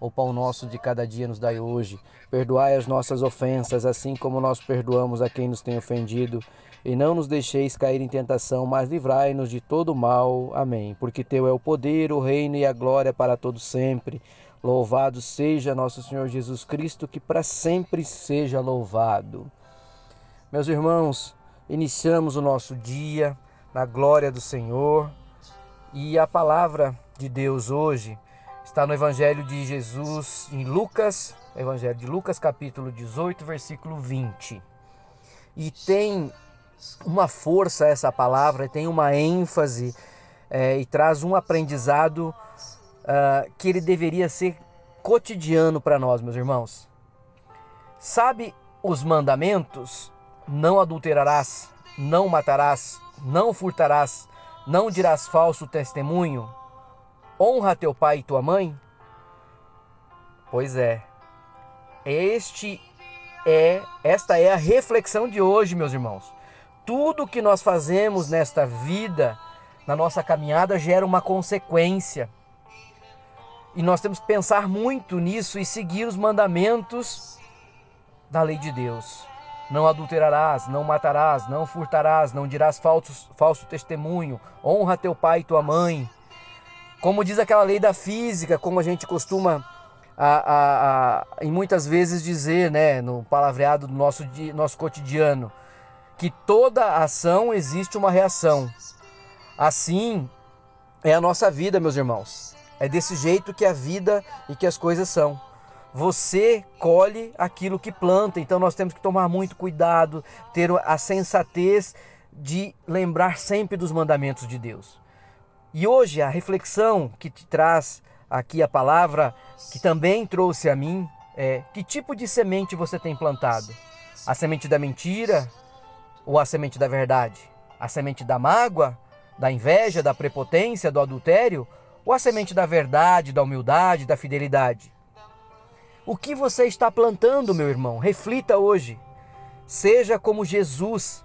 O pão nosso de cada dia nos dai hoje. Perdoai as nossas ofensas, assim como nós perdoamos a quem nos tem ofendido. E não nos deixeis cair em tentação, mas livrai-nos de todo mal. Amém. Porque teu é o poder, o reino e a glória para todos sempre. Louvado seja nosso Senhor Jesus Cristo, que para sempre seja louvado. Meus irmãos, iniciamos o nosso dia na glória do Senhor. E a palavra de Deus hoje Está no Evangelho de Jesus, em Lucas, Evangelho de Lucas, capítulo 18, versículo 20. E tem uma força essa palavra, tem uma ênfase é, e traz um aprendizado uh, que ele deveria ser cotidiano para nós, meus irmãos. Sabe os mandamentos? Não adulterarás, não matarás, não furtarás, não dirás falso testemunho, honra teu pai e tua mãe? Pois é. Este é, esta é a reflexão de hoje, meus irmãos. Tudo que nós fazemos nesta vida, na nossa caminhada, gera uma consequência. E nós temos que pensar muito nisso e seguir os mandamentos da lei de Deus. Não adulterarás, não matarás, não furtarás, não dirás falso, falso testemunho, honra teu pai e tua mãe. Como diz aquela lei da física, como a gente costuma a, a, a, em muitas vezes dizer, né, no palavreado do nosso, nosso cotidiano, que toda ação existe uma reação. Assim é a nossa vida, meus irmãos. É desse jeito que a vida e que as coisas são. Você colhe aquilo que planta, então nós temos que tomar muito cuidado, ter a sensatez de lembrar sempre dos mandamentos de Deus. E hoje a reflexão que te traz aqui a palavra, que também trouxe a mim, é que tipo de semente você tem plantado? A semente da mentira ou a semente da verdade? A semente da mágoa, da inveja, da prepotência, do adultério? Ou a semente da verdade, da humildade, da fidelidade? O que você está plantando, meu irmão? Reflita hoje. Seja como Jesus.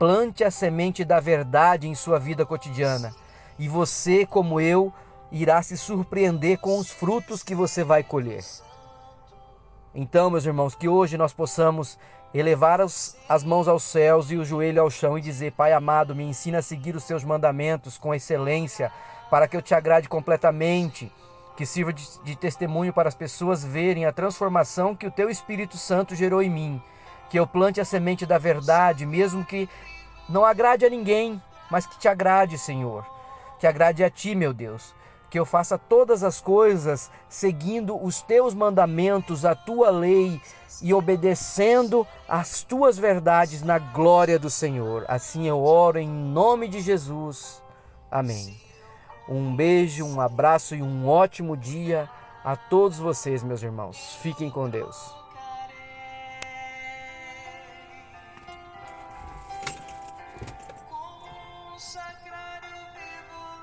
Plante a semente da verdade em sua vida cotidiana e você, como eu, irá se surpreender com os frutos que você vai colher. Então, meus irmãos, que hoje nós possamos elevar as, as mãos aos céus e o joelho ao chão e dizer: Pai amado, me ensina a seguir os seus mandamentos com excelência, para que eu te agrade completamente, que sirva de, de testemunho para as pessoas verem a transformação que o teu Espírito Santo gerou em mim. Que eu plante a semente da verdade, mesmo que não agrade a ninguém, mas que te agrade, Senhor que agrade a ti, meu Deus. Que eu faça todas as coisas seguindo os teus mandamentos, a tua lei e obedecendo as tuas verdades na glória do Senhor. Assim eu oro em nome de Jesus. Amém. Um beijo, um abraço e um ótimo dia a todos vocês, meus irmãos. Fiquem com Deus.